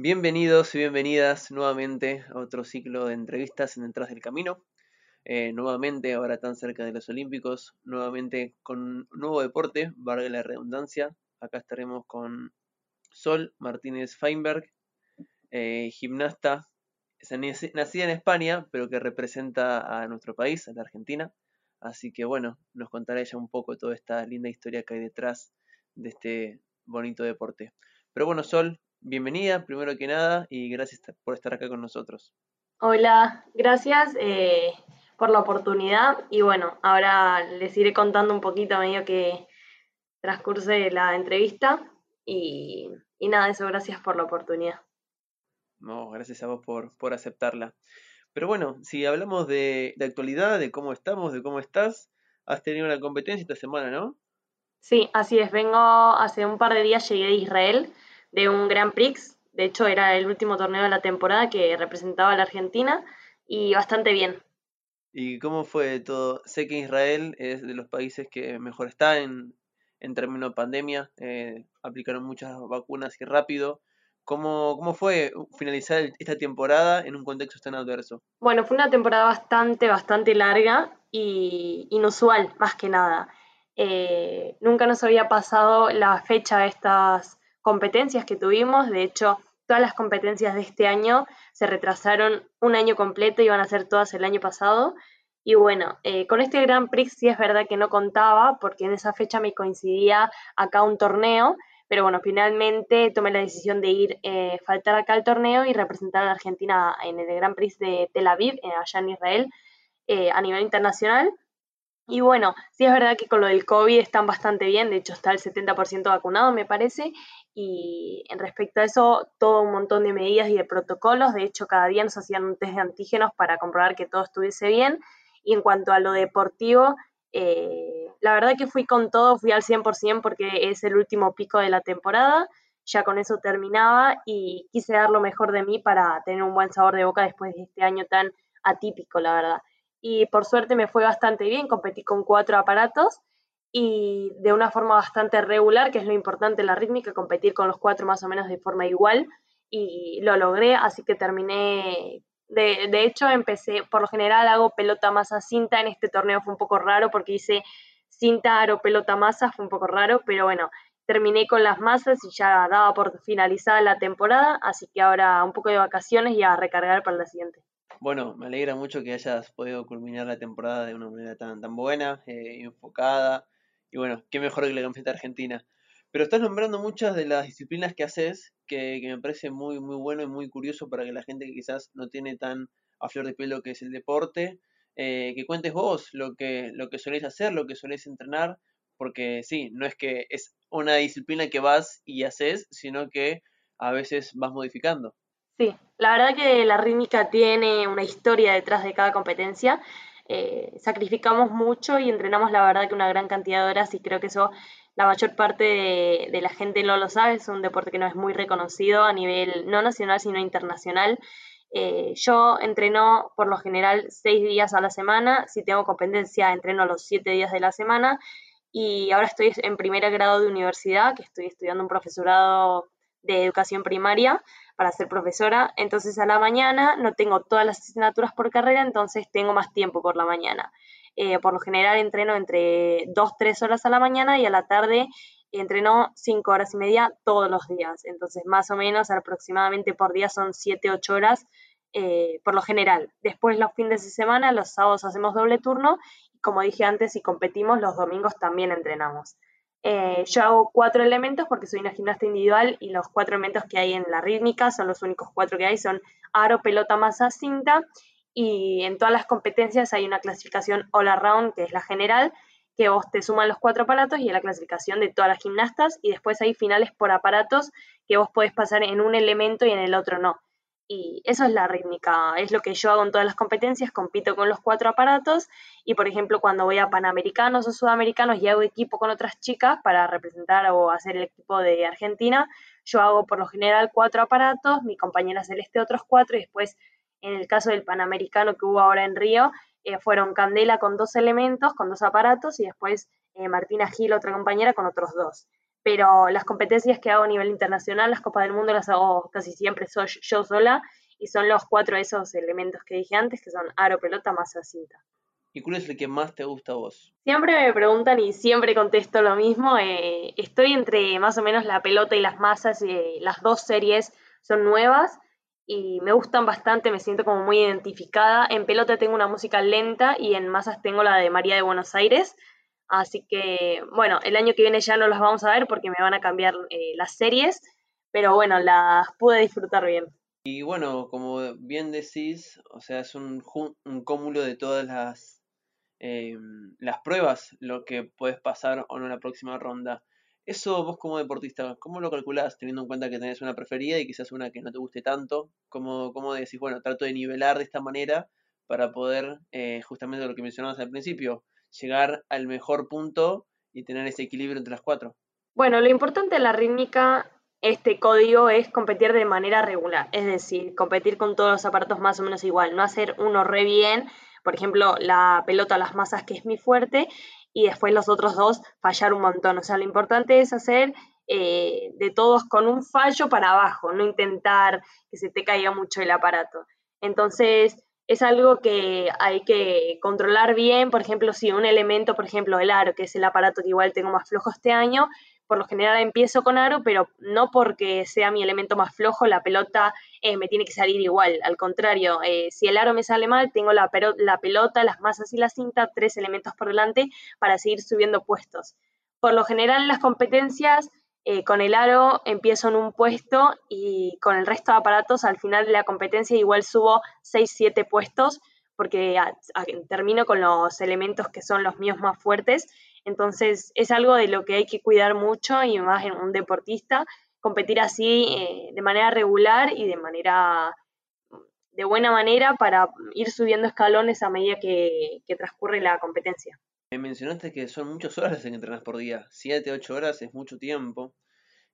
Bienvenidos y bienvenidas nuevamente a otro ciclo de entrevistas en Detrás del Camino. Eh, nuevamente, ahora tan cerca de los Olímpicos, nuevamente con un nuevo deporte, valga la redundancia. Acá estaremos con Sol Martínez Feinberg, eh, gimnasta nacida en España, pero que representa a nuestro país, a la Argentina. Así que bueno, nos contará ella un poco toda esta linda historia que hay detrás de este bonito deporte. Pero bueno, Sol, bienvenida, primero que nada, y gracias por estar acá con nosotros. Hola, gracias eh, por la oportunidad. Y bueno, ahora les iré contando un poquito a medio que transcurse la entrevista. Y, nada, eso, gracias por la oportunidad. No, gracias a vos por, por aceptarla. Pero bueno, si hablamos de, de actualidad, de cómo estamos, de cómo estás, has tenido una competencia esta semana, ¿no? Sí, así es. Vengo hace un par de días, llegué de Israel de un Grand Prix. De hecho, era el último torneo de la temporada que representaba a la Argentina y bastante bien. ¿Y cómo fue todo? Sé que Israel es de los países que mejor está en, en términos de pandemia. Eh, aplicaron muchas vacunas y rápido. ¿Cómo, ¿Cómo fue finalizar esta temporada en un contexto tan adverso? Bueno, fue una temporada bastante, bastante larga y inusual, más que nada. Eh, nunca nos había pasado la fecha de estas competencias que tuvimos. De hecho, todas las competencias de este año se retrasaron un año completo, iban a ser todas el año pasado. Y bueno, eh, con este Grand Prix sí es verdad que no contaba, porque en esa fecha me coincidía acá un torneo, pero bueno, finalmente tomé la decisión de ir, eh, faltar acá al torneo y representar a la Argentina en el Grand Prix de Tel Aviv, eh, allá en Israel, a nivel internacional. Y bueno, sí es verdad que con lo del COVID están bastante bien, de hecho está el 70% vacunado, me parece, y en respecto a eso, todo un montón de medidas y de protocolos, de hecho cada día nos hacían un test de antígenos para comprobar que todo estuviese bien, y en cuanto a lo deportivo, eh, la verdad que fui con todo, fui al 100% porque es el último pico de la temporada, ya con eso terminaba y quise dar lo mejor de mí para tener un buen sabor de boca después de este año tan atípico, la verdad. Y por suerte me fue bastante bien, competí con cuatro aparatos y de una forma bastante regular, que es lo importante la rítmica, competir con los cuatro más o menos de forma igual y lo logré, así que terminé, de, de hecho empecé, por lo general hago pelota masa cinta, en este torneo fue un poco raro porque hice cinta, aro, pelota masa, fue un poco raro, pero bueno, terminé con las masas y ya daba por finalizada la temporada, así que ahora un poco de vacaciones y a recargar para la siguiente. Bueno, me alegra mucho que hayas podido culminar la temporada de una manera tan, tan buena, eh, enfocada. Y bueno, qué mejor que la camiseta argentina. Pero estás nombrando muchas de las disciplinas que haces, que, me parece muy, muy bueno y muy curioso para que la gente que quizás no tiene tan a flor de pelo que es el deporte, eh, que cuentes vos lo que, lo que solés hacer, lo que solés entrenar, porque sí, no es que es una disciplina que vas y haces, sino que a veces vas modificando. Sí, la verdad que la rítmica tiene una historia detrás de cada competencia. Eh, sacrificamos mucho y entrenamos la verdad que una gran cantidad de horas y creo que eso la mayor parte de, la gente no lo sabe, es un deporte que no es muy reconocido a nivel no nacional sino internacional. Eh, yo entreno por lo general seis días a la semana, si tengo competencia entreno los siete días de la semana. Y ahora estoy en primer grado de universidad, que estoy estudiando un profesorado de educación primaria para ser profesora, entonces a la mañana no tengo todas las asignaturas por carrera, entonces tengo más tiempo por la mañana. Eh, por lo general entreno entre 2, 3 horas a la mañana y a la tarde entreno 5 horas y media todos los días. Entonces más o menos aproximadamente por día son 7, 8 horas eh, por lo general. Después los fines de semana, los sábados hacemos doble turno como dije antes, si competimos, los domingos también entrenamos. Eh, yo hago cuatro elementos porque soy una gimnasta individual y los cuatro elementos que hay en la rítmica son los únicos cuatro que hay, son aro, pelota, masa, cinta y en todas las competencias hay una clasificación all around que es la general que vos te suman los cuatro aparatos y la clasificación de todas las gimnastas y después hay finales por aparatos que vos podés pasar en un elemento y en el otro no. Y eso es la rítmica, es lo que yo hago en todas las competencias, compito con los cuatro aparatos y por ejemplo cuando voy a Panamericanos o Sudamericanos y hago equipo con otras chicas para representar o hacer el equipo de Argentina, yo hago por lo general cuatro aparatos, mi compañera Celeste otros cuatro y después en el caso del Panamericano que hubo ahora en Río, eh, fueron Candela con dos elementos, con dos aparatos y después eh, Martina Gil, otra compañera, con otros dos. Pero las competencias que hago a nivel internacional, las Copas del Mundo las hago casi siempre soy yo sola y son los cuatro de esos elementos que dije antes, que son aro, pelota, masa, cinta. ¿Y cuál es el que más te gusta a vos? Siempre me preguntan y siempre contesto lo mismo. Eh, estoy entre más o menos la pelota y las masas. y las dos series son nuevas y me gustan bastante, me siento como muy identificada. En pelota tengo una música lenta y en masas tengo la de María de Buenos Aires. Así que, bueno, el año que viene ya no las vamos a ver porque me van a cambiar eh, las series, pero bueno, las pude disfrutar bien. Y bueno, como bien decís, o sea, es un, un cúmulo de todas las, em, las pruebas lo que puedes pasar o no en la próxima ronda. Eso vos como deportista, ¿cómo lo calculás teniendo en cuenta que tenés una preferida y quizás una que no te guste tanto? ¿Cómo, cómo decís, bueno, trato de nivelar de esta manera para poder, eh, justamente lo que mencionabas al principio, llegar al mejor punto y tener ese equilibrio entre las cuatro? Bueno, lo importante de la rítmica, este código, es competir de manera regular, es decir, competir con todos los aparatos más o menos igual, no hacer uno re bien, por ejemplo, la pelota, las masas, que es mi fuerte, y después los otros dos fallar un montón. O sea, lo importante es hacer eh, de todos con un fallo para abajo, no intentar que se te caiga mucho el aparato. Entonces, es algo que hay que controlar bien. Por ejemplo, si un elemento, por ejemplo, el aro, que es el aparato que igual tengo más flojo este año, por lo general empiezo con aro, pero no porque sea mi elemento más flojo, la pelota eh, me tiene que salir igual. Al contrario, eh, si el aro me sale mal, tengo la, la, pelota, las masas y la cinta, tres elementos por delante para seguir subiendo puestos. Por lo general en las competencias, eh, con el aro empiezo en un puesto y con el resto de aparatos al final de la competencia igual subo 6-7 puestos porque termino con los elementos que son los míos más fuertes entonces es algo de lo que hay que cuidar mucho y más en un deportista, competir así eh, de manera regular y de manera de buena manera para ir subiendo escalones a medida que, transcurre la competencia. Me mencionaste que son muchas horas en que entrenas por día, 7, 8 horas es mucho tiempo.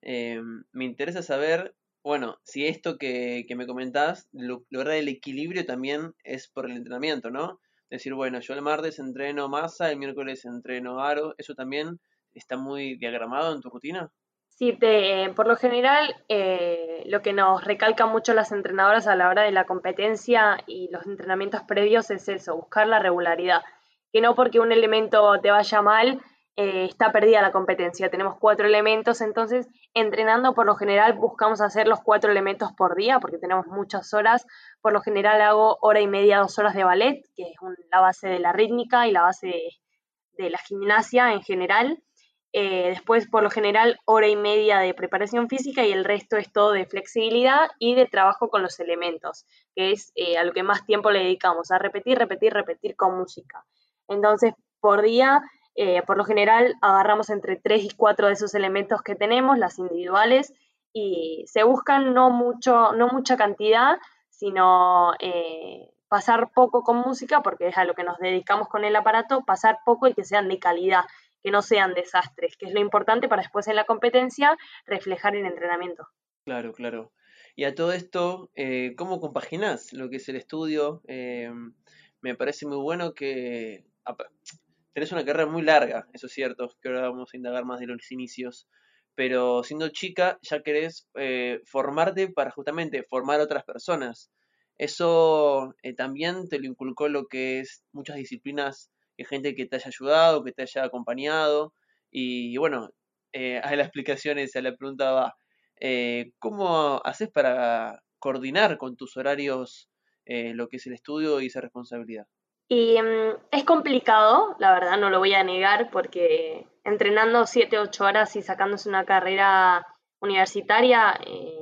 Eh, me interesa saber, bueno, si esto que, que me comentás, lograr el equilibrio también es por el entrenamiento, ¿no? decir, bueno, yo el martes entreno masa, el miércoles entreno aro, ¿eso también está muy diagramado en tu rutina? Sí, te, por lo general eh, lo que nos recalcan mucho las entrenadoras a la hora de la competencia y los entrenamientos previos es eso, buscar la regularidad. Que no porque un elemento te vaya mal, eh, está perdida la competencia. Tenemos cuatro elementos, entonces entrenando por lo general buscamos hacer los cuatro elementos por día porque tenemos muchas horas. Por lo general hago hora y media, dos horas de ballet, que es la base de la rítmica y la base de, la gimnasia en general. Eh, después, por lo general, hora y media de preparación física y el resto es todo de flexibilidad y de trabajo con los elementos, que es eh, a lo que más tiempo le dedicamos, a repetir, repetir, repetir con música. Entonces, por día eh, por lo general agarramos entre 3 y 4 de esos elementos que tenemos, las individuales, y se buscan no, mucho, no mucha cantidad, sino eh, pasar poco con música, porque es a lo que nos dedicamos con el aparato, pasar poco y que sean de calidad, que no sean desastres, que es lo importante para después en la competencia reflejar en entrenamiento. Claro, claro. Y a todo esto, eh, ¿cómo compaginas lo que es el estudio? me parece muy bueno que tenés una carrera muy larga, eso es cierto, que ahora vamos a indagar más de los inicios, pero siendo chica ya querés eh, formarte para justamente formar a otras personas. Eso eh, también te lo inculcó lo que es muchas disciplinas, que gente que te haya ayudado, que te haya acompañado, y, bueno, eh, a la explicación esa, la pregunta va, ¿cómo haces para coordinar con tus horarios lo que es el estudio y esa responsabilidad? Y mm, es complicado, la verdad, no lo voy a negar, porque entrenando 7, 8 horas y sacándose una carrera universitaria eh,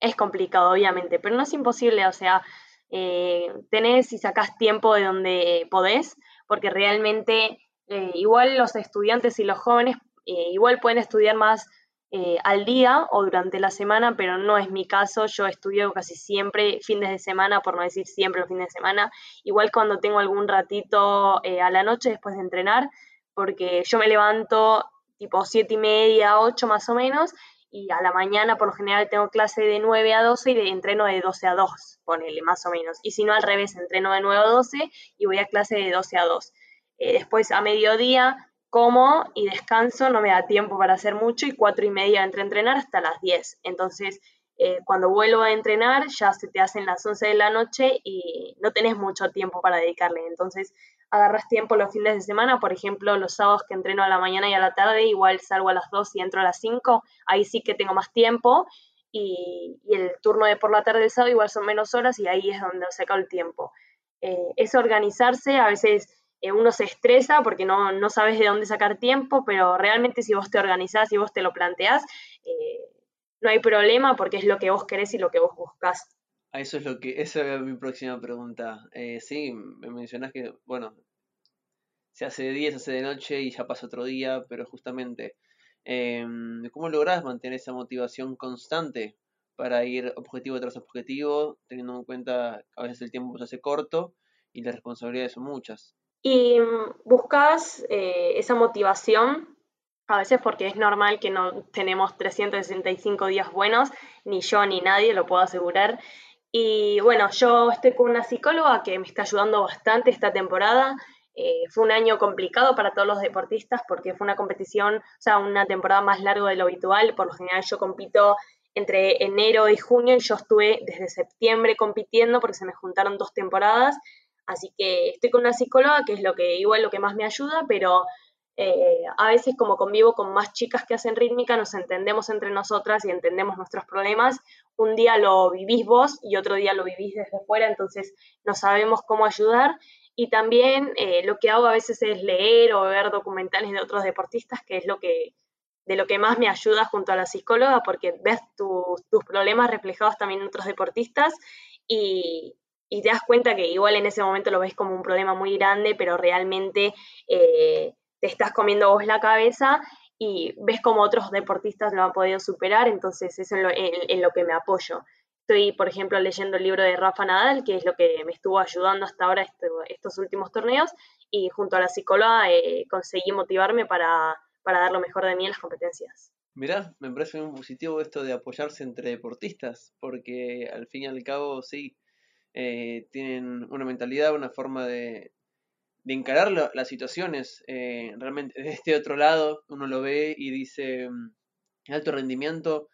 es complicado, obviamente, pero no es imposible, o sea, eh, tenés y sacás tiempo de donde podés, porque realmente eh, igual los estudiantes y los jóvenes igual pueden estudiar más eh, al día o durante la semana, pero no es mi caso. Yo estudio casi siempre fines de semana, por no decir siempre los fines de semana. Igual cuando tengo algún ratito eh, a la noche después de entrenar, porque yo me levanto tipo siete y media, ocho más o menos, y a la mañana por lo general tengo clase de 9 a 12 y de entreno de 12 a 2, ponele más o menos. Y si no al revés, entreno de 9 a 12 y voy a clase de 12 a 2. Eh, después a mediodía como y descanso, no me da tiempo para hacer mucho y cuatro y media entre entrenar hasta las 10. Entonces, eh, cuando vuelvo a entrenar ya se te hacen las 11 de la noche y no tenés mucho tiempo para dedicarle. Entonces, agarras tiempo los fines de semana, por ejemplo, los sábados que entreno a la mañana y a la tarde, igual salgo a las 2 y entro a las 5, ahí sí que tengo más tiempo. Y, el turno de por la tarde del sábado igual son menos horas y ahí es donde saco el tiempo. Eh, es organizarse, a veces eh, uno se estresa porque no, no, sabes de dónde sacar tiempo, pero realmente si vos te organizás y vos te lo planteás, eh, no hay problema porque es lo que vos querés y lo que vos buscás. Eso es lo que, esa es mi próxima pregunta. Eh, sí, me mencionás que, bueno, se hace de día, se hace de noche y ya pasa otro día, pero justamente, em, ¿cómo lográs mantener esa motivación constante para ir objetivo tras objetivo, teniendo en cuenta que a veces el tiempo se hace corto y las responsabilidades son muchas? Y mm, buscas eh, esa motivación, a veces porque es normal que no tenemos 365 días buenos, ni yo ni nadie, lo puedo asegurar. Y bueno, yo estoy con una psicóloga que me está ayudando bastante esta temporada. Eh, fue un año complicado para todos los deportistas porque fue una competición, o sea, una temporada más larga de lo habitual. Por lo general yo compito entre enero y junio y yo estuve desde septiembre compitiendo porque se me juntaron dos temporadas Así que estoy con una psicóloga, que es lo que igual lo que más me ayuda, pero eh, a veces como convivo con más chicas que hacen rítmica, nos entendemos entre nosotras y entendemos nuestros problemas. Un día lo vivís vos y otro día lo vivís desde fuera, entonces no sabemos cómo ayudar. Y también eh, lo que hago a veces es leer o ver documentales de otros deportistas, que es lo que de lo que más me ayuda junto a la psicóloga, porque ves tus problemas reflejados también en otros deportistas y, y te das cuenta que igual en ese momento lo ves como un problema muy grande, pero realmente eh, te estás comiendo vos la cabeza y ves como otros deportistas lo han podido superar, entonces eso es en lo, que me apoyo. Estoy, por ejemplo, leyendo el libro de Rafa Nadal, que es lo que me estuvo ayudando hasta ahora estos últimos torneos, y junto a la psicóloga eh, conseguí motivarme para, para dar lo mejor de mí en las competencias. Mirá, me parece muy positivo esto de apoyarse entre deportistas, porque al fin y al cabo, sí, eh, tienen una mentalidad, una forma de, encarar las situaciones. Eh, realmente, de este otro lado, uno lo ve y dice, mm, alto rendimiento,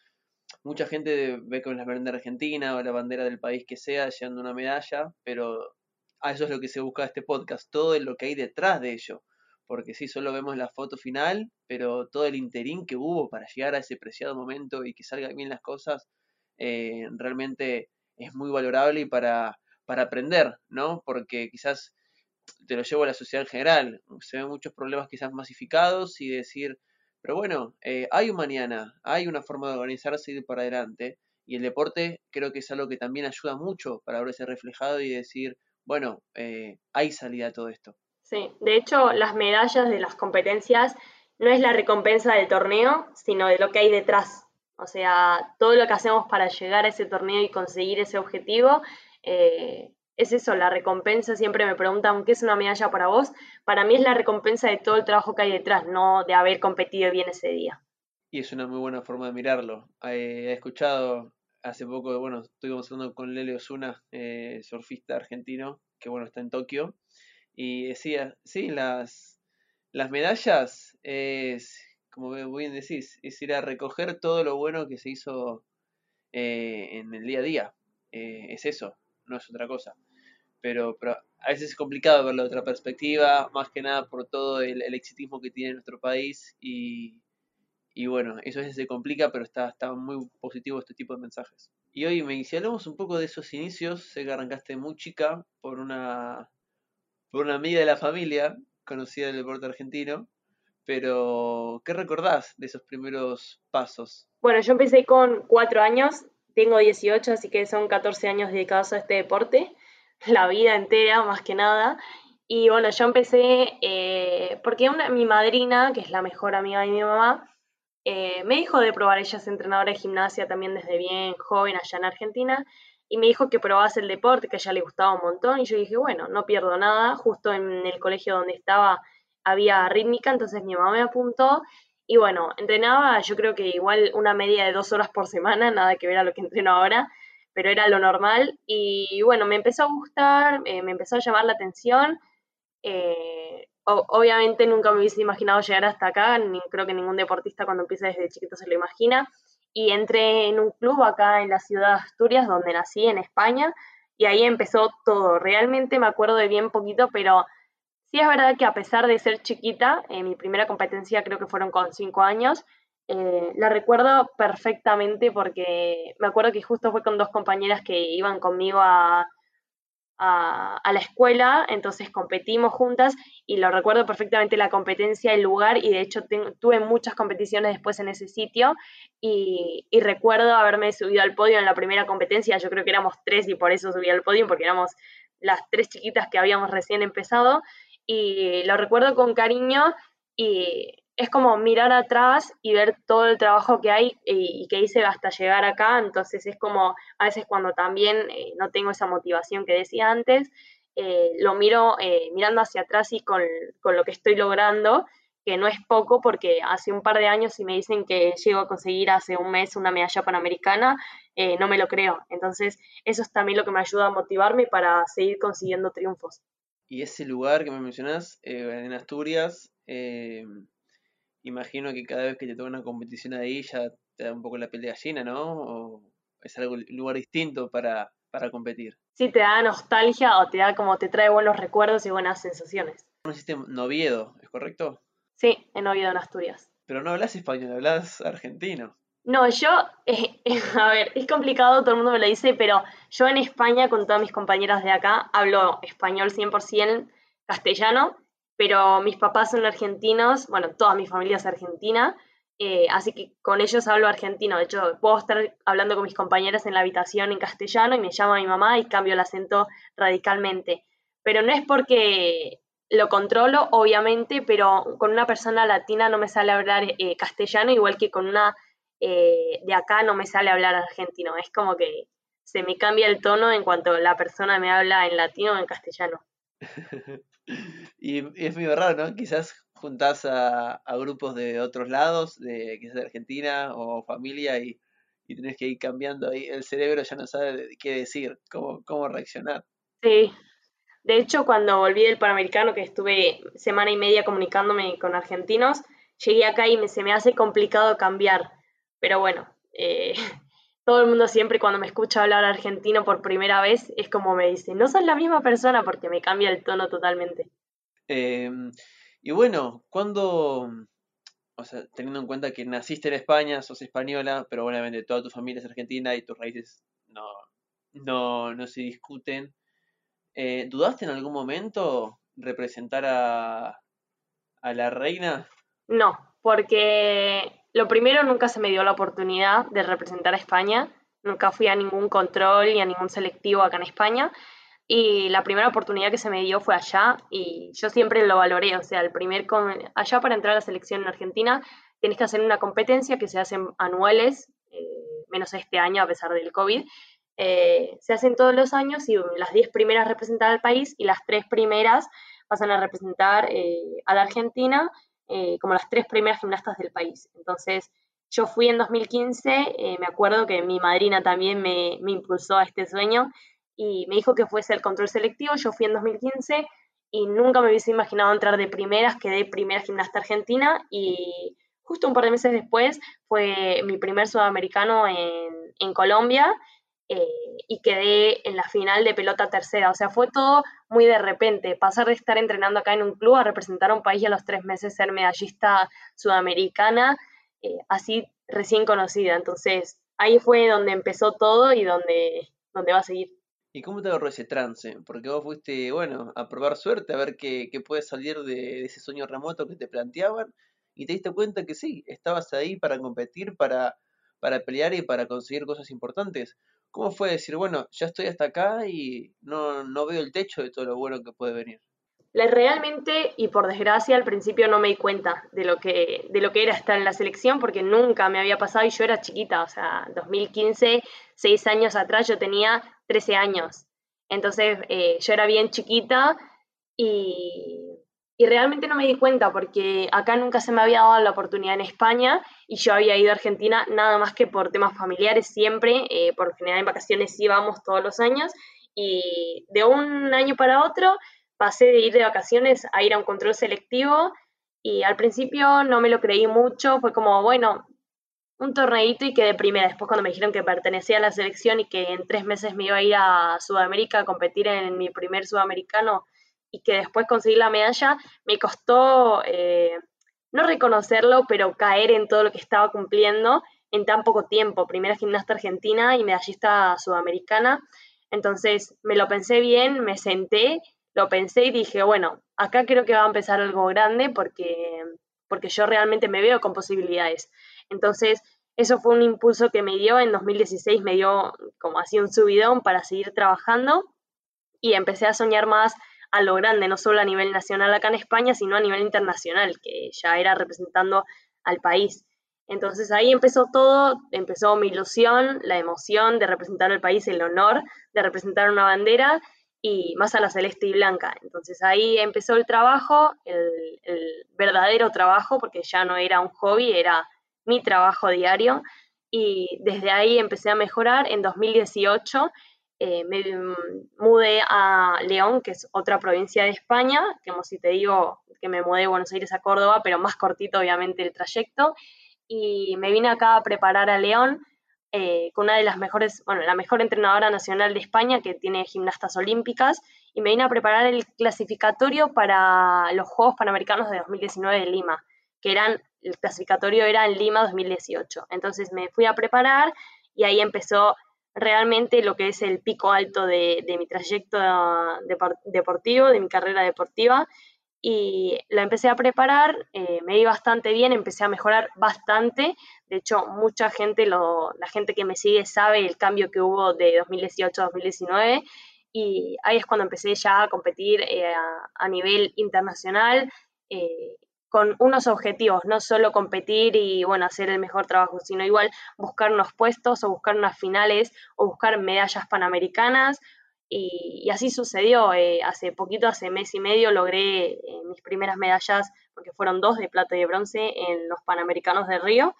mucha gente ve con la bandera argentina o la bandera del país que sea, llevando una medalla, pero a eso es lo que se busca este podcast, todo lo que hay detrás de ello. Porque sí, solo vemos la foto final, pero todo el interín que hubo para llegar a ese preciado momento y que salgan bien las cosas, eh, realmente es muy valorable y para, para aprender, ¿no? Porque quizás te lo llevo a la sociedad en general, se ven muchos problemas quizás masificados y decir, pero bueno, eh, hay un mañana, hay una forma de organizarse y ir para adelante, y el deporte creo que es algo que también ayuda mucho para verse reflejado y decir, bueno, eh, hay salida a todo esto. Sí, de hecho las medallas de las competencias no es la recompensa del torneo, sino de lo que hay detrás. O sea, todo lo que hacemos para llegar a ese torneo y conseguir ese objetivo, eh, es eso, la recompensa. Siempre me preguntan, ¿qué es una medalla para vos? Para mí es la recompensa de todo el trabajo que hay detrás, no de haber competido bien ese día. Y es una muy buena forma de mirarlo. Eh, he escuchado hace poco, bueno, estuvimos hablando con Lele Osuna, eh, surfista argentino, que bueno, está en Tokio, y decía, sí, las, las medallas es como bien decís, es ir a recoger todo lo bueno que se hizo eh, en el día a día. Eh, es eso, no es otra cosa. Pero, pero, a veces es complicado verlo de otra perspectiva, más que nada por todo el, exitismo que tiene nuestro país y, y, bueno, eso a veces se complica, pero está, está muy positivo este tipo de mensajes. Y hoy, me, hablamos un poco de esos inicios, sé que arrancaste muy chica por una, por una amiga de la familia conocida del deporte argentino, pero, ¿qué recordás de esos primeros pasos? Bueno, yo empecé con cuatro años, tengo 18, así que son 14 años dedicados a este deporte, la vida entera más que nada. Y bueno, yo empecé eh, porque una, mi madrina, que es la mejor amiga de mi mamá, eh, me dijo de probar, ella es entrenadora de gimnasia también desde bien joven allá en Argentina, y me dijo que probase el deporte, que a ella le gustaba un montón, y yo dije, bueno, no pierdo nada, justo en el colegio donde estaba había rítmica, entonces mi mamá me apuntó y bueno, entrenaba yo creo que igual una media de dos horas por semana, nada que ver a lo que entreno ahora, pero era lo normal y bueno, me empezó a gustar, eh, me empezó a llamar la atención. Eh, obviamente nunca me hubiese imaginado llegar hasta acá, ni, creo que ningún deportista cuando empieza desde chiquito se lo imagina. Y entré en un club acá en la ciudad de Asturias, donde nací, en España, y ahí empezó todo. Realmente me acuerdo de bien poquito, pero sí es verdad que a pesar de ser chiquita, en mi primera competencia creo que fueron con cinco años, eh, la recuerdo perfectamente porque me acuerdo que justo fue con dos compañeras que iban conmigo a, la escuela, entonces competimos juntas y lo recuerdo perfectamente la competencia, el lugar y de hecho tuve muchas competiciones después en ese sitio y, recuerdo haberme subido al podio en la primera competencia, yo creo que éramos tres y por eso subí al podio porque éramos las tres chiquitas que habíamos recién empezado y lo recuerdo con cariño y es como mirar atrás y ver todo el trabajo que hay y, que hice hasta llegar acá, entonces es como a veces cuando también eh, no tengo esa motivación que decía antes, eh, lo miro eh, mirando hacia atrás y con, lo que estoy logrando, que no es poco porque hace un par de años si me dicen que llego a conseguir hace un mes una medalla panamericana, no me lo creo. Entonces eso es también lo que me ayuda a motivarme para seguir consiguiendo triunfos. Y ese lugar que me mencionas en Asturias, imagino que cada vez que te toca una competición ahí ya te da un poco la pelea llena, ¿no? ¿O es algo, un lugar distinto para, para competir? Sí, te da nostalgia o te da como te trae buenos recuerdos y buenas sensaciones. ¿No hiciste Noviedo, es correcto? Sí, en Noviedo, en Asturias. Pero no hablas español, hablas argentino. No, yo, eh, a ver, es complicado, todo el mundo me lo dice, pero yo en España, con todas mis compañeras de acá, hablo español 100% castellano pero mis papás son argentinos, bueno, toda mi familia es argentina, eh, así que con ellos hablo argentino. De hecho, puedo estar hablando con mis compañeras en la habitación en castellano y me llama mi mamá y cambio el acento radicalmente. Pero no es porque lo controlo, obviamente, pero con una persona latina no me sale hablar eh, castellano, igual que con una eh, de acá no me sale hablar argentino. Es como que se me cambia el tono en cuanto la persona me habla en latino o en castellano. y es muy raro, ¿no? Quizás juntás a, grupos de otros lados, de quizás de Argentina o familia, y, y tenés que ir cambiando ahí. El cerebro ya no sabe qué decir, cómo, cómo reaccionar. Sí. De hecho, cuando volví del Panamericano, que estuve semana y media comunicándome con argentinos, llegué acá y me, se me hace complicado cambiar. Pero bueno, eh, todo el mundo siempre cuando me escucha hablar argentino por primera vez es como me dice, no sos la misma persona porque me cambia el tono totalmente. Em, y bueno, cuando, o sea, teniendo en cuenta que naciste en España, sos española, pero obviamente toda tu familia es argentina y tus raíces no, no, no se discuten, eh, ¿dudaste en algún momento representar a, a la reina? No, porque lo primero, nunca se me dio la oportunidad de representar a España. Nunca fui a ningún control ni a ningún selectivo acá en España. Y la primera oportunidad que se me dio fue allá y yo siempre lo valoré. O sea, el primer allá para entrar a la selección en Argentina tienes que hacer una competencia que se hacen anuales, eh, menos este año a pesar del COVID. Eh, se hacen todos los años y las 10 primeras representan al país y las 3 primeras pasan a representar eh, a la Argentina eh, como las tres primeras gimnastas del país. Entonces, yo fui en 2015, eh, me acuerdo que mi madrina también me, me, impulsó a este sueño y me dijo que fuese el control selectivo, yo fui en 2015 y nunca me hubiese imaginado entrar de primeras, quedé primera gimnasta argentina y justo un par de meses después fue mi primer sudamericano en, en Colombia eh, y quedé en la final de pelota tercera. O sea, fue todo muy de repente. Pasar de estar entrenando acá en un club a representar a un país y a los tres meses ser medallista sudamericana, eh, así recién conocida. Entonces, ahí fue donde empezó todo y donde, donde va a seguir. ¿Y cómo te agarró ese trance? Porque vos fuiste, bueno, a probar suerte, a ver qué, qué puede salir de ese sueño remoto que te planteaban, y te diste cuenta que sí, estabas ahí para competir, para, para pelear y para conseguir cosas importantes. ¿Cómo fue decir, bueno, ya estoy hasta acá y no, no veo el techo de todo lo bueno que puede venir? Realmente, y por desgracia, al principio no me di cuenta de lo que, de lo que era estar en la selección porque nunca me había pasado y yo era chiquita, o sea, 2015, seis años atrás, yo tenía 13 años. Entonces, eh, yo era bien chiquita y y realmente no me di cuenta porque acá nunca se me había dado la oportunidad en España y yo había ido a Argentina nada más que por temas familiares siempre, eh, por general en vacaciones íbamos todos los años y de un año para otro pasé de ir de vacaciones a ir a un control selectivo y al principio no me lo creí mucho, fue como, bueno, un torneito y quedé primera. Después cuando me dijeron que pertenecía a la selección y que en tres meses me iba a ir a Sudamérica a competir en mi primer sudamericano y que después conseguí la medalla, me costó eh, no reconocerlo, pero caer en todo lo que estaba cumpliendo en tan poco tiempo. Primera gimnasta argentina y medallista sudamericana. Entonces me lo pensé bien, me senté, lo pensé y dije, bueno, acá creo que va a empezar algo grande porque, porque yo realmente me veo con posibilidades. Entonces, eso fue un impulso que me dio en 2016, me dio como así un subidón para seguir trabajando y empecé a soñar más a lo grande, no solo a nivel nacional acá en España, sino a nivel internacional, que ya era representando al país. Entonces ahí empezó todo, empezó mi ilusión, la emoción de representar al país, el honor de representar una bandera y más a la celeste y blanca. Entonces ahí empezó el trabajo, el, verdadero trabajo, porque ya no era un hobby, era mi trabajo diario. Y desde ahí empecé a mejorar. En 2018 eh, me mudé a León, que es otra provincia de España, como si te digo que me mudé de Buenos Aires a Córdoba, pero más cortito obviamente el trayecto y me vine acá a preparar a León eh, con una de las mejores, bueno, la mejor entrenadora nacional de España que tiene gimnastas olímpicas y me vine a preparar el clasificatorio para los Juegos Panamericanos de 2019 de Lima, que eran, el clasificatorio era en Lima 2018. Entonces me fui a preparar y ahí empezó realmente lo que es el pico alto de, de mi trayecto deportivo, de mi carrera deportiva y la empecé a preparar, eh, me di bastante bien, empecé a mejorar bastante. De hecho, mucha gente, lo, la gente que me sigue sabe el cambio que hubo de 2018 a 2019 y ahí es cuando empecé ya a competir eh, a, nivel internacional eh, con unos objetivos, no solo competir y bueno, hacer el mejor trabajo, sino igual buscar unos puestos o buscar unas finales o buscar medallas panamericanas y, así sucedió. Eh, hace poquito, hace mes y medio, logré eh, mis primeras medallas, porque fueron dos de plata y de bronce en los Panamericanos de Río.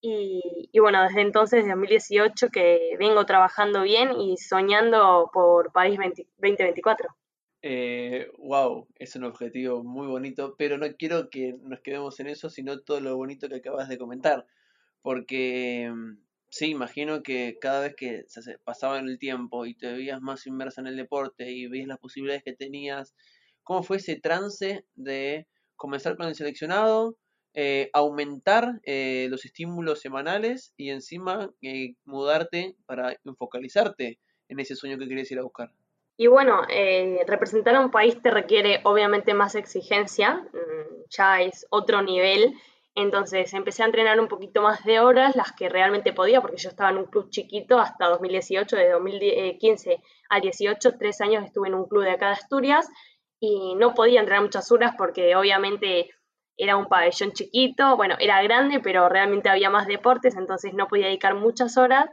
Y, bueno, desde entonces, desde 2018, que vengo trabajando bien y soñando por París 2024. Eh, wow, es un objetivo muy bonito, pero no quiero que nos quedemos en eso, sino todo lo bonito que acabas de comentar, porque mm, Sí, imagino que cada vez que pasaba el tiempo y te veías más inmerso en el deporte y veías las posibilidades que tenías, ¿cómo fue ese trance de comenzar con el seleccionado, eh, aumentar eh, los estímulos semanales y encima eh, mudarte para enfocalizarte en ese sueño que querías ir a buscar? Y bueno, representar a un país te requiere obviamente más exigencia, mm, ya es otro nivel. Entonces empecé a entrenar un poquito más de horas, las que realmente podía, porque yo estaba en un club chiquito hasta 2018, de 2015 al 18, tres años estuve en un club de acá de Asturias y no podía entrenar muchas horas porque obviamente era un pabellón chiquito, bueno, era grande, pero realmente había más deportes, entonces no podía dedicar muchas horas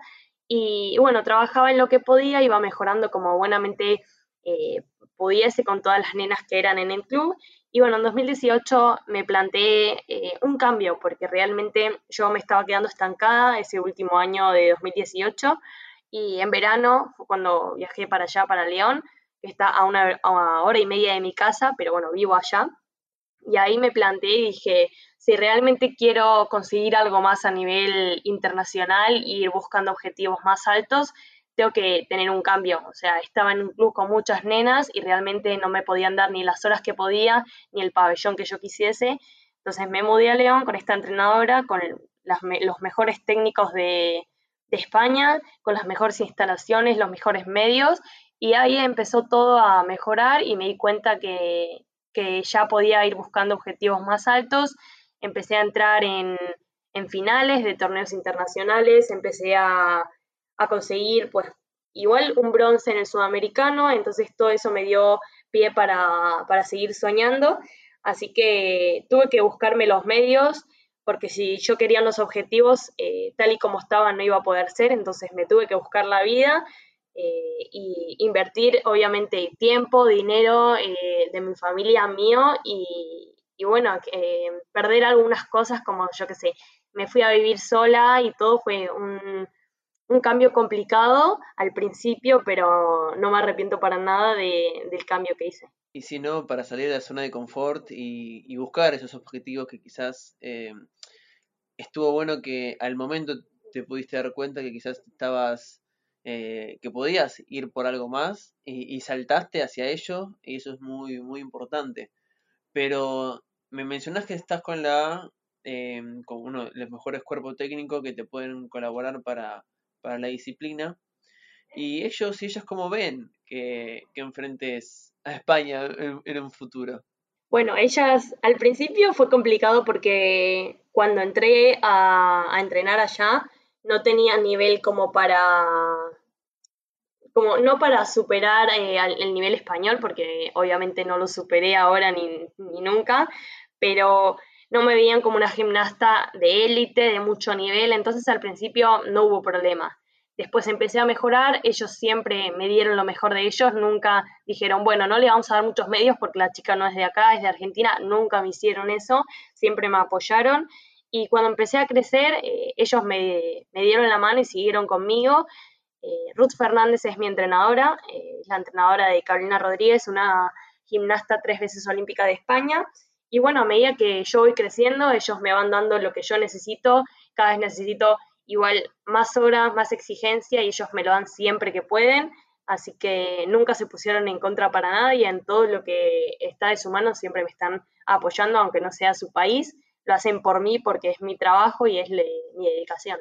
y bueno, trabajaba en lo que podía, iba mejorando como buenamente eh, pudiese con todas las nenas que eran en el club y bueno, en 2018 me planteé eh, un cambio porque realmente yo me estaba quedando estancada ese último año de 2018 y en verano fue cuando viajé para allá, para León, que está a una, hora y media de mi casa, pero bueno, vivo allá. Y ahí me planteé y dije, si realmente quiero conseguir algo más a nivel internacional e ir buscando objetivos más altos, tengo que tener un cambio. O sea, estaba en un club con muchas nenas y realmente no me podían dar ni las horas que podía, ni el pabellón que yo quisiese. Entonces me mudé a León con esta entrenadora, con los mejores técnicos de, España, con las mejores instalaciones, los mejores medios, y ahí empezó todo a mejorar y me di cuenta que, que ya podía ir buscando objetivos más altos. Empecé a entrar en, finales de torneos internacionales, empecé a conseguir pues igual un bronce en el sudamericano, entonces todo eso me dio pie para, seguir soñando, así que tuve que buscarme los medios, porque si yo quería los objetivos eh, tal y como estaban no iba a poder ser, entonces me tuve que buscar la vida eh, y invertir obviamente tiempo, dinero eh, de mi familia mío y, y bueno, perder algunas cosas como yo que sé, me fui a vivir sola y todo fue un un cambio complicado al principio, pero no me arrepiento para nada del cambio que hice. Y si no, para salir de la zona de confort y, buscar esos objetivos que quizás eh, estuvo bueno que al momento te pudiste dar cuenta que quizás estabas, eh, que podías ir por algo más y, saltaste hacia ello y eso es muy, muy importante. Pero me mencionas que estás con la, eh, con uno de los mejores cuerpos técnicos que te pueden colaborar para, para la disciplina. Y ellos y ellas, ¿cómo ven que, que enfrentes a España en, un futuro? Bueno, ellas al principio fue complicado porque cuando entré a, a entrenar allá no tenía nivel como para como no para superar eh, el nivel español, porque obviamente no lo superé ahora ni, ni, nunca, pero no me veían como una gimnasta de élite, de mucho nivel, entonces al principio no hubo problema. Después empecé a mejorar, ellos siempre me dieron lo mejor de ellos, nunca dijeron, bueno, no le vamos a dar muchos medios porque la chica no es de acá, es de Argentina, nunca me hicieron eso, siempre me apoyaron. Y cuando empecé a crecer, eh, ellos me, dieron la mano y siguieron conmigo. Eh, Ruth Fernández es mi entrenadora, eh, es la entrenadora de Carolina Rodríguez, una gimnasta tres veces olímpica de España. Y bueno, a medida que yo voy creciendo, ellos me van dando lo que yo necesito. Cada vez necesito igual más horas, más exigencia y ellos me lo dan siempre que pueden. Así que nunca se pusieron en contra para nada y en todo lo que está de su mano siempre me están apoyando, aunque no sea su país. Lo hacen por mí porque es mi trabajo y es mi dedicación.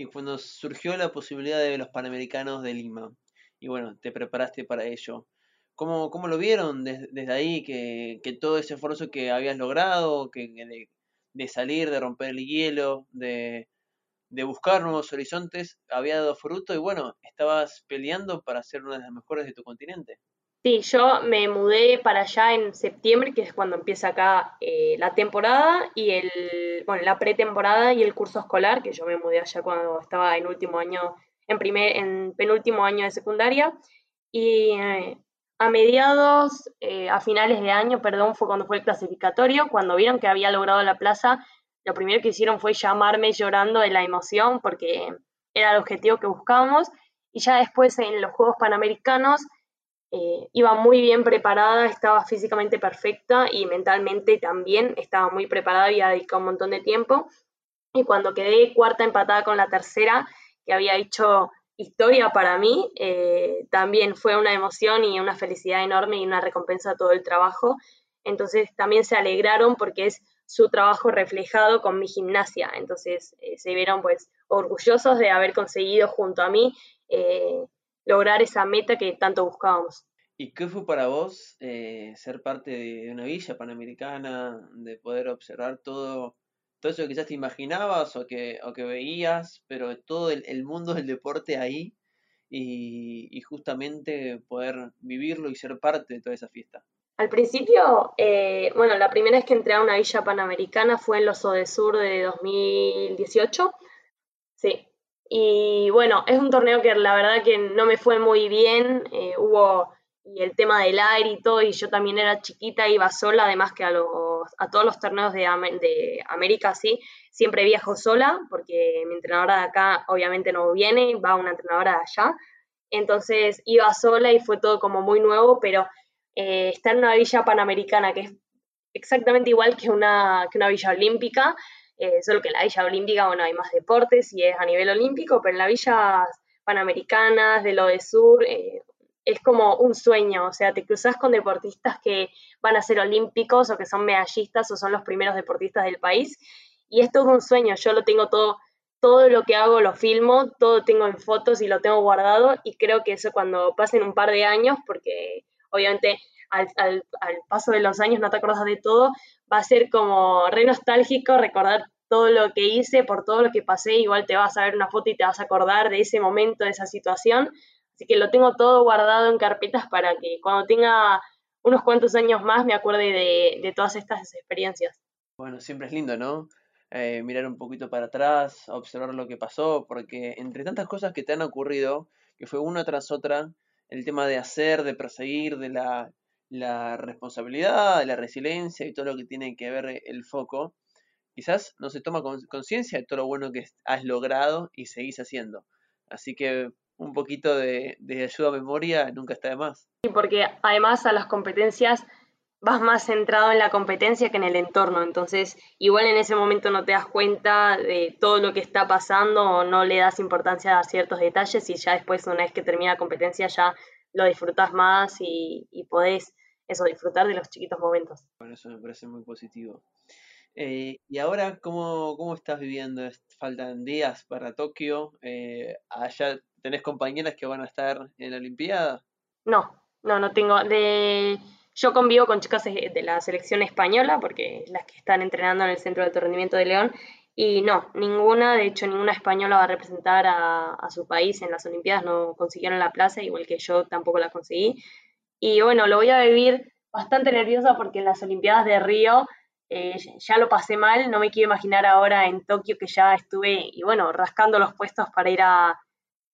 Y cuando surgió la posibilidad de los Panamericanos de Lima, y bueno, te preparaste para ello, ¿cómo, cómo lo vieron desde, ahí? Que, que, todo ese esfuerzo que habías logrado, que, de, de salir, de romper el hielo, de, de buscar nuevos horizontes había dado fruto y bueno, estabas peleando para ser una de las mejores de tu continente. Sí, yo me mudé para allá en septiembre, que es cuando empieza acá eh, la temporada y el, bueno, la pretemporada y el curso escolar, que yo me mudé allá cuando estaba en último año, en primer, en penúltimo año de secundaria. Y eh, a mediados, eh, a finales de año, perdón, fue cuando fue el clasificatorio, cuando vieron que había logrado la plaza, lo primero que hicieron fue llamarme llorando de la emoción porque era el objetivo que buscábamos. Y ya después en los Juegos Panamericanos eh, iba muy bien preparada, estaba físicamente perfecta y mentalmente también estaba muy preparada, y dedicado un montón de tiempo. Y cuando quedé cuarta empatada con la tercera, que había hecho historia para mí, eh, también fue una emoción y una felicidad enorme y una recompensa a todo el trabajo. Entonces también se alegraron porque es su trabajo reflejado con mi gimnasia. Entonces eh, se vieron pues orgullosos de haber conseguido junto a mí lograr esa meta que tanto buscábamos. ¿Y qué fue para vos eh, ser parte de una villa panamericana, de poder observar todo, todo eso que quizás te imaginabas o que, o que veías, pero todo el, mundo del deporte ahí y, y justamente poder vivirlo y ser parte de toda esa fiesta? Al principio, eh, bueno, la primera vez que entré a una villa panamericana fue en los Odesur de 2018. Sí. Y bueno, es un torneo que la verdad que no me fue muy bien. Eh, hubo y el tema del aire y todo, y yo también era chiquita, iba sola, además que a, los, a todos los torneos de, de América, sí, siempre viajo sola, porque mi entrenadora de acá obviamente no viene, va una entrenadora de allá. Entonces iba sola y fue todo como muy nuevo, pero eh, está en una villa panamericana que es exactamente igual que una, que una villa olímpica, eh, solo que en la villa olímpica, bueno, hay más deportes y es a nivel olímpico, pero en las villas panamericanas de lo de sur eh, es como un sueño, o sea, te cruzas con deportistas que van a ser olímpicos o que son medallistas o son los primeros deportistas del país y es todo un sueño, yo lo tengo todo todo lo que hago lo filmo, todo tengo en fotos y lo tengo guardado y creo que eso cuando pasen un par de años, porque obviamente al, al, paso de los años no te acuerdas de todo, va a ser como re nostálgico recordar todo lo que hice, por todo lo que pasé, igual te vas a ver una foto y te vas a acordar de ese momento, de esa situación. Así que lo tengo todo guardado en carpetas para que cuando tenga unos cuantos años más me acuerde de, todas estas experiencias. Bueno, siempre es lindo, ¿no? Eh, mirar un poquito para atrás, observar lo que pasó, porque entre tantas cosas que te han ocurrido, que fue una tras otra, el tema de hacer, de perseguir, de la, responsabilidad, de la resiliencia y todo lo que tiene que ver el foco, quizás no se toma conciencia de todo lo bueno que has logrado y seguís haciendo. Así que un poquito de, de ayuda a memoria nunca está de más. Sí, porque además a las competencias vas más centrado en la competencia que en el entorno, entonces igual en ese momento no te das cuenta de todo lo que está pasando o no le das importancia a ciertos detalles y ya después una vez que termina la competencia ya lo disfrutas más y, y podés eso, disfrutar de los chiquitos momentos. Bueno, eso me parece muy positivo. Eh, y ahora, ¿cómo, ¿cómo, estás viviendo? Faltan días para Tokio. Eh, ¿Allá tenés compañeras que van a estar en la Olimpiada? No, no, no tengo. De yo convivo con chicas de la selección española, porque las que están entrenando en el Centro de Alto Rendimiento de León, y no, ninguna, de hecho, ninguna española va a representar a, su país en las Olimpiadas, no consiguieron la plaza, igual que yo tampoco la conseguí. Y bueno, lo voy a vivir bastante nerviosa porque en las Olimpiadas de Río eh, ya lo pasé mal, no me quiero imaginar ahora en Tokio que ya estuve, y bueno, rascando los puestos para ir a,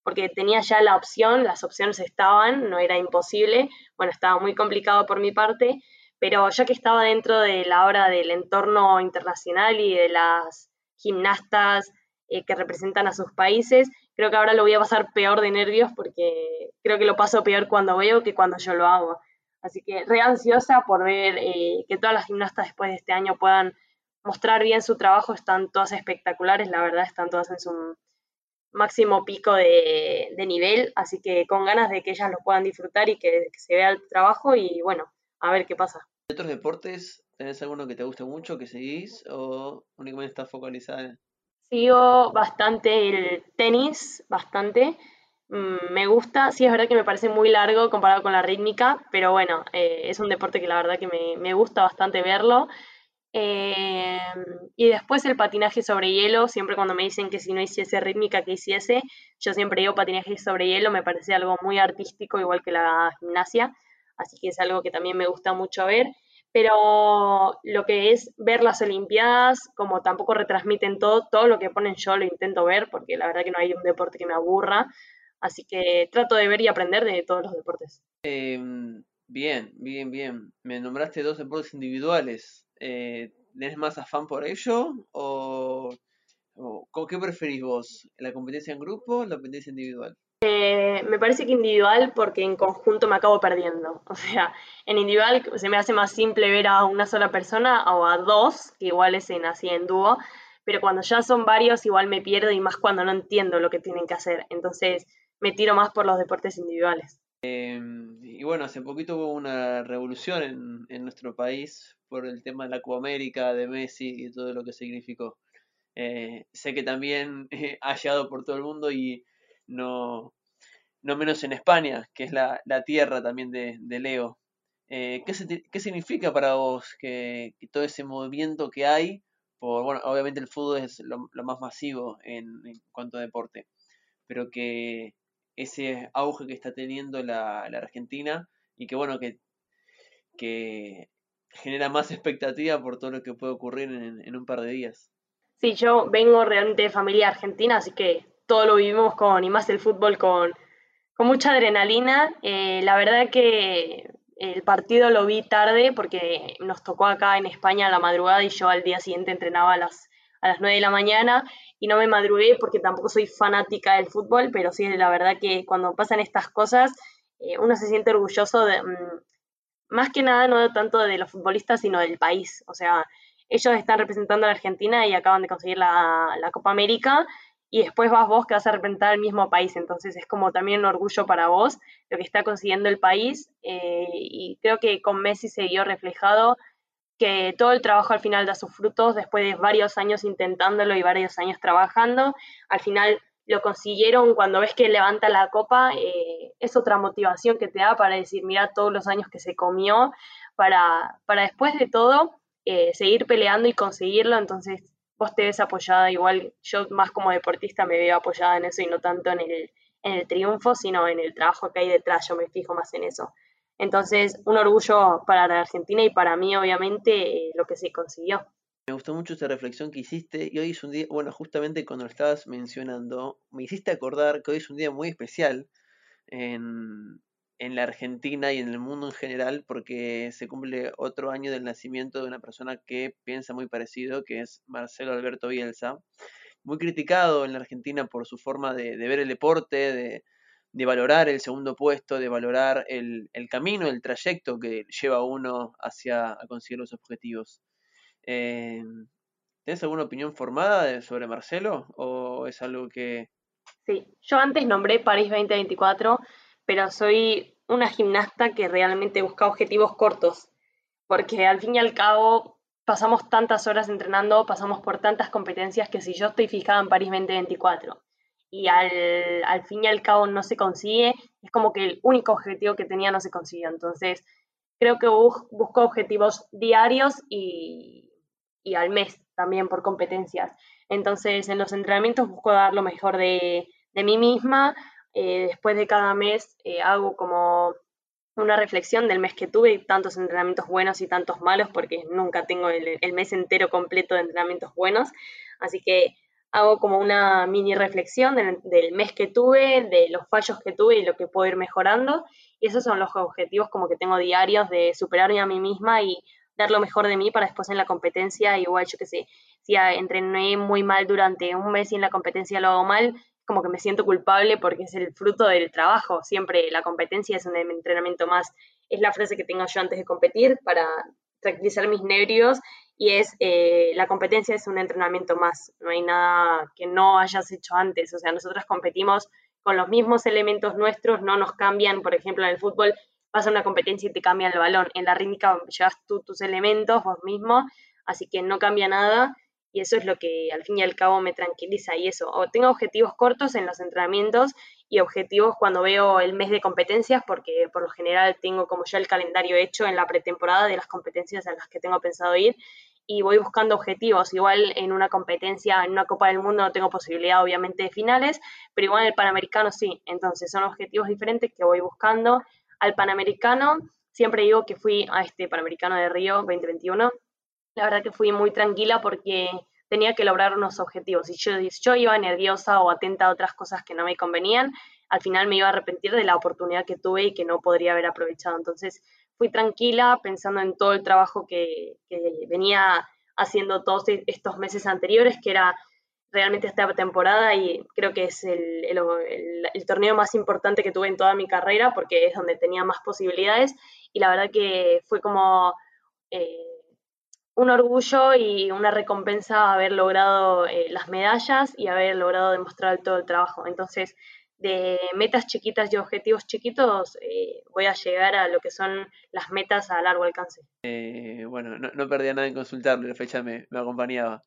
porque tenía ya la opción, las opciones estaban, no era imposible, bueno, estaba muy complicado por mi parte, pero ya que estaba dentro de la hora del entorno internacional y de las gimnastas eh, que representan a sus países, creo que ahora lo voy a pasar peor de nervios porque creo que lo paso peor cuando veo que cuando yo lo hago. Así que re ansiosa por ver eh, que todas las gimnastas después de este año puedan mostrar bien su trabajo, están todas espectaculares, la verdad, están todas en su máximo pico de, nivel, así que con ganas de que ellas lo puedan disfrutar y que, se vea el trabajo y bueno, a ver qué pasa. ¿De otros deportes tenés alguno que te guste mucho, que seguís o únicamente estás focalizada en... Sigo bastante el tenis, bastante. Mm, me gusta, sí es verdad que me parece muy largo comparado con la rítmica, pero bueno, eh, es un deporte que la verdad que me, me gusta bastante verlo. Eh, y después el patinaje sobre hielo, siempre cuando me dicen que si no hiciese rítmica, que hiciese, yo siempre digo patinaje sobre hielo, me parece algo muy artístico, igual que la gimnasia, así que es algo que también me gusta mucho ver. Pero lo que es ver las Olimpiadas, como tampoco retransmiten todo, todo lo que ponen yo lo intento ver, porque la verdad que no hay un deporte que me aburra, así que trato de ver y aprender de todos los deportes. Em, bien, bien, bien. Me nombraste dos deportes individuales eh, ¿tenés más afán por ello? ¿O, o qué preferís vos? ¿La competencia en grupo o la competencia individual? Eh, me parece que individual porque en conjunto me acabo perdiendo. O sea, en individual se me hace más simple ver a una sola persona o a dos, que igual es en así en dúo, pero cuando ya son varios igual me pierdo y más cuando no entiendo lo que tienen que hacer. Entonces me tiro más por los deportes individuales. Em, y bueno, hace poquito hubo una revolución en, en nuestro país por el tema de la Copa América, de Messi y todo lo que significó. Eh, sé que también ha llegado por todo el mundo y no, no menos en España, que es la, tierra también de, Leo. Eh, ¿qué, significa para vos que, todo ese movimiento que hay? Por, bueno, obviamente el fútbol es lo, más masivo en, cuanto a deporte, pero que ese auge que está teniendo la, la Argentina y que bueno, que, que genera más expectativa por todo lo que puede ocurrir en, un par de días. Sí, yo vengo realmente de familia argentina, así que todo lo vivimos con, y más el fútbol, con, con mucha adrenalina. Eh, la verdad que el partido lo vi tarde porque nos tocó acá en España a la madrugada y yo al día siguiente entrenaba a las, a las 9 de la mañana y no me madrugué porque tampoco soy fanática del fútbol, pero sí, la verdad que cuando pasan estas cosas eh, uno se siente orgulloso de... Mm, más que nada no tanto de los futbolistas, sino del país. O sea, ellos están representando a la Argentina y acaban de conseguir la, Copa América y después vas vos que vas a representar al mismo país. Entonces es como también un orgullo para vos lo que está consiguiendo el país eh, y creo que con Messi se vio reflejado que todo el trabajo al final da sus frutos después de varios años intentándolo y varios años trabajando. Al final lo consiguieron, cuando ves que levanta la copa, eh, es otra motivación que te da para decir, mira todos los años que se comió, para, para después de todo eh, seguir peleando y conseguirlo, entonces vos te ves apoyada, igual yo más como deportista me veo apoyada en eso y no tanto en el, en el triunfo, sino en el trabajo que hay detrás, yo me fijo más en eso. Entonces, un orgullo para la Argentina y para mí, obviamente, eh, lo que se consiguió. Me gustó mucho esta reflexión que hiciste y hoy es un día, bueno, justamente cuando lo estabas mencionando, me hiciste acordar que hoy es un día muy especial en, en la Argentina y en el mundo en general porque se cumple otro año del nacimiento de una persona que piensa muy parecido, que es Marcelo Alberto Bielsa, muy criticado en la Argentina por su forma de, ver el deporte, de, valorar el segundo puesto, de valorar el, camino, el trayecto que lleva uno hacia a conseguir los objetivos. Eh, ¿Tienes alguna opinión formada sobre Marcelo o es algo que... Sí, yo antes nombré París 2024, pero soy una gimnasta que realmente busca objetivos cortos, porque al fin y al cabo pasamos tantas horas entrenando, pasamos por tantas competencias que si yo estoy fijada en París 2024 y al, al fin y al cabo no se consigue, es como que el único objetivo que tenía no se consiguió. Entonces, creo que busco objetivos diarios y, y al mes también por competencias. Entonces, en los entrenamientos busco dar lo mejor de, de mí misma. Eh, después de cada mes eh, hago como una reflexión del mes que tuve, tantos entrenamientos buenos y tantos malos, porque nunca tengo el, mes entero completo de entrenamientos buenos. Así que hago como una mini reflexión del, mes que tuve, de los fallos que tuve y lo que puedo ir mejorando. Y esos son los objetivos como que tengo diarios de superarme a mí misma y dar lo mejor de mí para después en la competencia, igual yo que sé, si entrené muy mal durante un mes y en la competencia lo hago mal, como que me siento culpable porque es el fruto del trabajo. Siempre la competencia es un entrenamiento más. Es la frase que tengo yo antes de competir para tranquilizar mis nervios y es eh, la competencia es un entrenamiento más. No hay nada que no hayas hecho antes. O sea, nosotros competimos con los mismos elementos nuestros, no nos cambian. Por ejemplo, en el fútbol vas a una competencia y te cambian el balón. En la rítmica llevas tú tus elementos vos mismo, así que no cambia nada y eso es lo que al fin y al cabo me tranquiliza y eso, o tengo objetivos cortos en los entrenamientos y objetivos cuando veo el mes de competencias, porque por lo general tengo como ya el calendario hecho en la pretemporada de las competencias a las que tengo pensado ir y voy buscando objetivos. Igual en una competencia, en una Copa del Mundo no tengo posibilidad obviamente de finales, pero igual en el Panamericano sí. Entonces son objetivos diferentes que voy buscando. Al Panamericano siempre digo que fui a este Panamericano de Río 2021 la verdad que fui muy tranquila porque tenía que lograr unos objetivos. Y yo, yo iba nerviosa o atenta a otras cosas que no me convenían, al final me iba a arrepentir de la oportunidad que tuve y que no podría haber aprovechado. Entonces fui tranquila pensando en todo el trabajo que, venía haciendo todos estos meses anteriores, que era realmente esta temporada y creo que es el, torneo más importante que tuve en toda mi carrera porque es donde tenía más posibilidades y la verdad que fue como eh, un orgullo y una recompensa haber logrado eh, las medallas y haber logrado demostrar todo el trabajo. Entonces, de metas chiquitas y objetivos chiquitos, eh, voy a llegar a lo que son las metas a largo alcance. Eh, bueno, no, perdía nada en consultarle, la fecha me, acompañaba.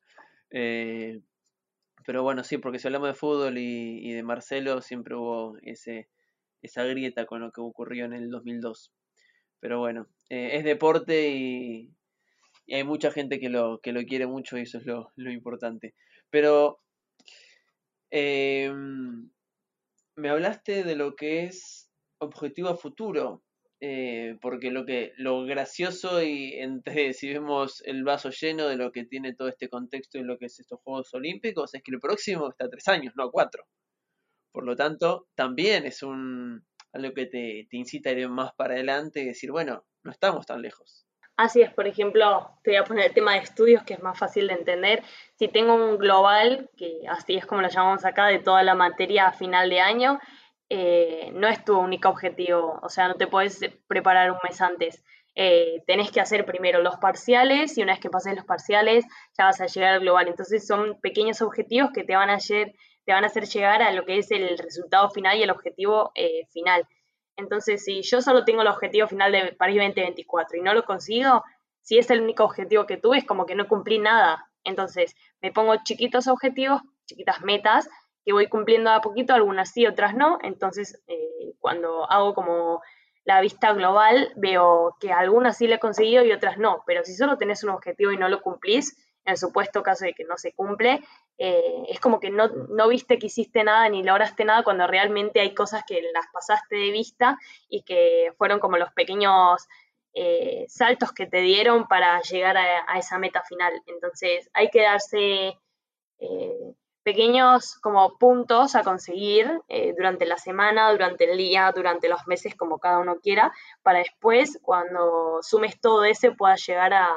pero bueno, sí, porque si hablamos de fútbol y, y, de Marcelo, siempre hubo ese, esa grieta con lo que ocurrió en el 2002. Pero bueno, es deporte y, y hay mucha gente que lo, que lo quiere mucho y eso es lo, importante. Pero em, me hablaste de lo que es objetivo futuro, eh, porque lo que lo gracioso y entre si vemos el vaso lleno de lo que tiene todo este contexto y lo que es estos Juegos Olímpicos es que el próximo está a tres años, no a cuatro. Por lo tanto, también es un algo que te, te incita a ir más para adelante y decir, bueno, no estamos tan lejos. Así es, por ejemplo, te voy a poner el tema de estudios, que es más fácil de entender. Si tengo un global, que así es como lo llamamos acá, de toda la materia a final de año, eh, no es tu único objetivo. O sea, no te puedes preparar un mes antes. Eh, tenés que hacer primero los parciales y una vez que pases los parciales ya vas a llegar al global. Entonces son pequeños objetivos que te van a hacer, te van a hacer llegar a lo que es el resultado final y el objetivo eh, final. Entonces, si yo solo tengo el objetivo final de París 2024 y no lo consigo, si es el único objetivo que tuve, es como que no cumplí nada. Entonces, me pongo chiquitos objetivos, chiquitas metas, que voy cumpliendo a poquito, algunas sí, otras no. Entonces, eh, cuando hago como la vista global, veo que algunas sí le he conseguido y otras no. Pero si solo tenés un objetivo y no lo cumplís, en supuesto caso de que no se cumple, eh, es como que no, no, viste que hiciste nada ni lograste nada cuando realmente hay cosas que las pasaste de vista y que fueron como los pequeños eh, saltos que te dieron para llegar a, esa meta final. Entonces hay que darse eh, pequeños como puntos a conseguir eh, durante la semana, durante el día, durante los meses, como cada uno quiera, para después, cuando sumes todo ese, puedas llegar a,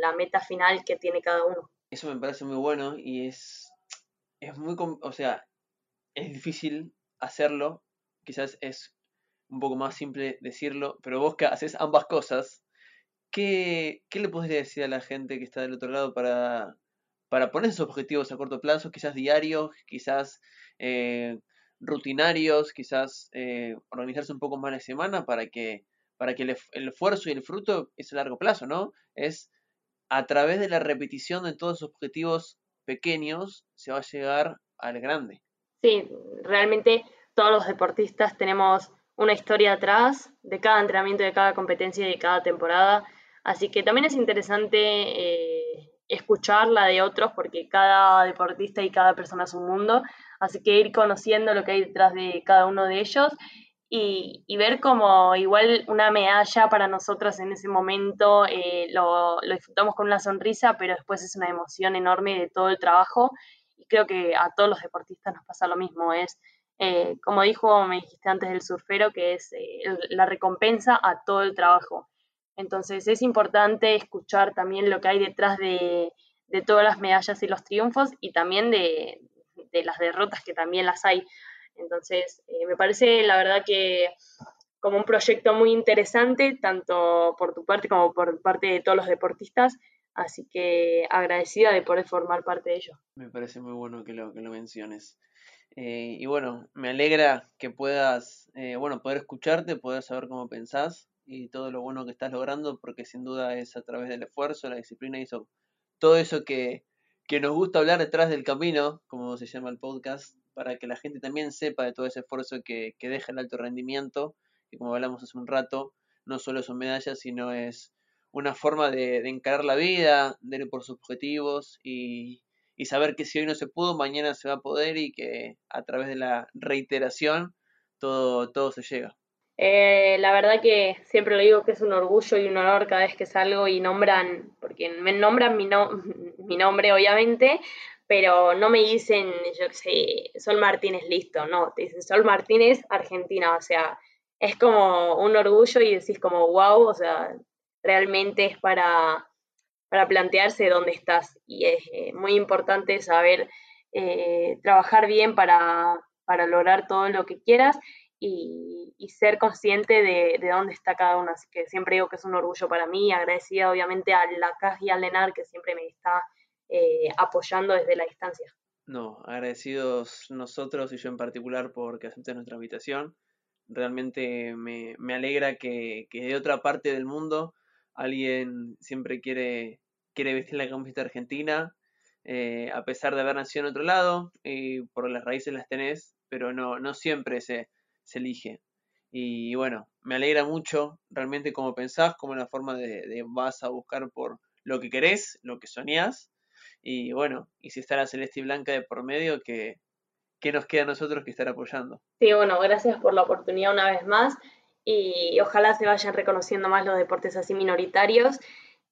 la meta final que tiene cada uno. Eso me parece muy bueno y es, es muy, o sea, es difícil hacerlo, quizás es un poco más simple decirlo, pero vos que haces ambas cosas, ¿qué, le podría decir a la gente que está del otro lado para, para poner esos objetivos a corto plazo, quizás diarios, quizás eh, rutinarios, quizás eh, organizarse un poco más la semana para que, para que el, esfuerzo y el fruto es a largo plazo, ¿no? Es a través de la repetición de todos esos objetivos pequeños se va a llegar al grande. Sí, realmente todos los deportistas tenemos una historia atrás de cada entrenamiento, de cada competencia y de cada temporada. Así que también es interesante eh, escuchar la de otros porque cada deportista y cada persona es un mundo. Así que ir conociendo lo que hay detrás de cada uno de ellos y, ver como igual una medalla para nosotros en ese momento eh, lo, lo, disfrutamos con una sonrisa, pero después es una emoción enorme de todo el trabajo y creo que a todos los deportistas nos pasa lo mismo, es eh, como dijo, me dijiste antes del surfero, que es eh, la recompensa a todo el trabajo. Entonces es importante escuchar también lo que hay detrás de, todas las medallas y los triunfos y también de, las derrotas que también las hay. Entonces eh, me parece la verdad que como un proyecto muy interesante, tanto por tu parte como por parte de todos los deportistas. Así que agradecida de poder formar parte de ello. Me parece muy bueno que lo, que lo menciones. Eh, y bueno, me alegra que puedas, eh, bueno, poder escucharte, poder saber cómo pensás y todo lo bueno que estás logrando, porque sin duda es a través del esfuerzo, la disciplina y eso, todo eso que, que nos gusta hablar detrás del camino, como se llama el podcast, para que la gente también sepa de todo ese esfuerzo que, que deja el alto rendimiento, que como hablamos hace un rato, no solo son medallas, sino es una forma de, de encarar la vida, de ir por sus objetivos y, y saber que si hoy no se pudo, mañana se va a poder y que a través de la reiteración todo, todo se llega. Eh, la verdad que siempre lo digo que es un orgullo y un honor cada vez que salgo y nombran, porque me nombran mi, mi nombre obviamente, pero no me dicen, yo qué sé, Sol Martínez, listo, no, te dicen Sol Martínez, Argentina, o sea, es como un orgullo y decís como, wow, o sea, realmente es para, para plantearse dónde estás. Y es eh, muy importante saber eh, trabajar bien para, lograr todo lo que quieras y, ser consciente de, dónde está cada uno. Así que siempre digo que es un orgullo para mí, agradecida obviamente a la CAS y a Lenar que siempre me está eh, apoyando desde la distancia. No, agradecidos nosotros y yo en particular porque aceptes nuestra invitación. Realmente me, alegra que, que de otra parte del mundo alguien siempre quiere, quiere vestir la camiseta argentina, eh, a pesar de haber nacido en otro lado, y por las raíces las tenés, pero no, no siempre se, se elige. Y bueno, me alegra mucho realmente cómo pensás, cómo la forma de, vas a buscar por lo que querés, lo que soñás. Y bueno, y si está la celeste y blanca de por medio, que, ¿qué nos queda a nosotros que estar apoyando? Sí, bueno, gracias por la oportunidad una vez más y ojalá se vayan reconociendo más los deportes así minoritarios,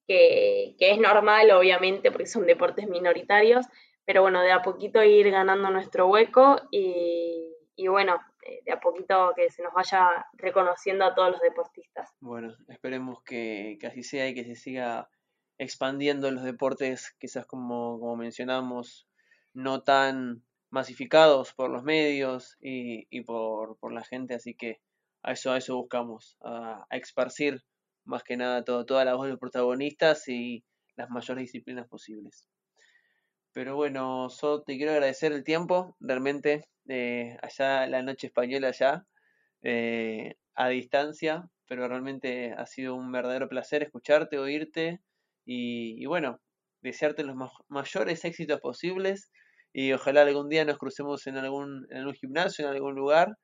que, es normal, obviamente, porque son deportes minoritarios, pero bueno, de a poquito ir ganando nuestro hueco y, bueno, eh, de a poquito que se nos vaya reconociendo a todos los deportistas. Bueno, esperemos que, así sea y que se siga expandiendo los deportes, quizás como, como mencionamos, no tan masificados por los medios y, y por, por la gente, así que a eso, a eso buscamos, a, a esparcir más que nada todo, toda la voz de los protagonistas y las mayores disciplinas posibles. Pero bueno, so, te quiero agradecer el tiempo, realmente, eh, allá la noche española ya, eh, a distancia, pero realmente ha sido un verdadero placer escucharte, oírte y, bueno, desearte los mayores éxitos posibles y ojalá algún día nos crucemos en algún, en gimnasio, en algún lugar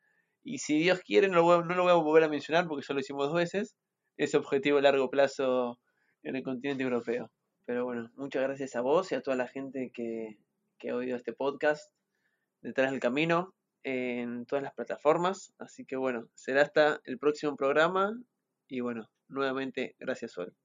y si Dios quiere, no lo, voy, a volver a mencionar porque ya lo hicimos dos veces, ese objetivo a largo plazo en el continente europeo. Pero bueno, muchas gracias a vos y a toda la gente que, que ha oído este podcast detrás del camino en todas las plataformas. Así que bueno, será hasta el próximo programa y bueno, nuevamente gracias Sol.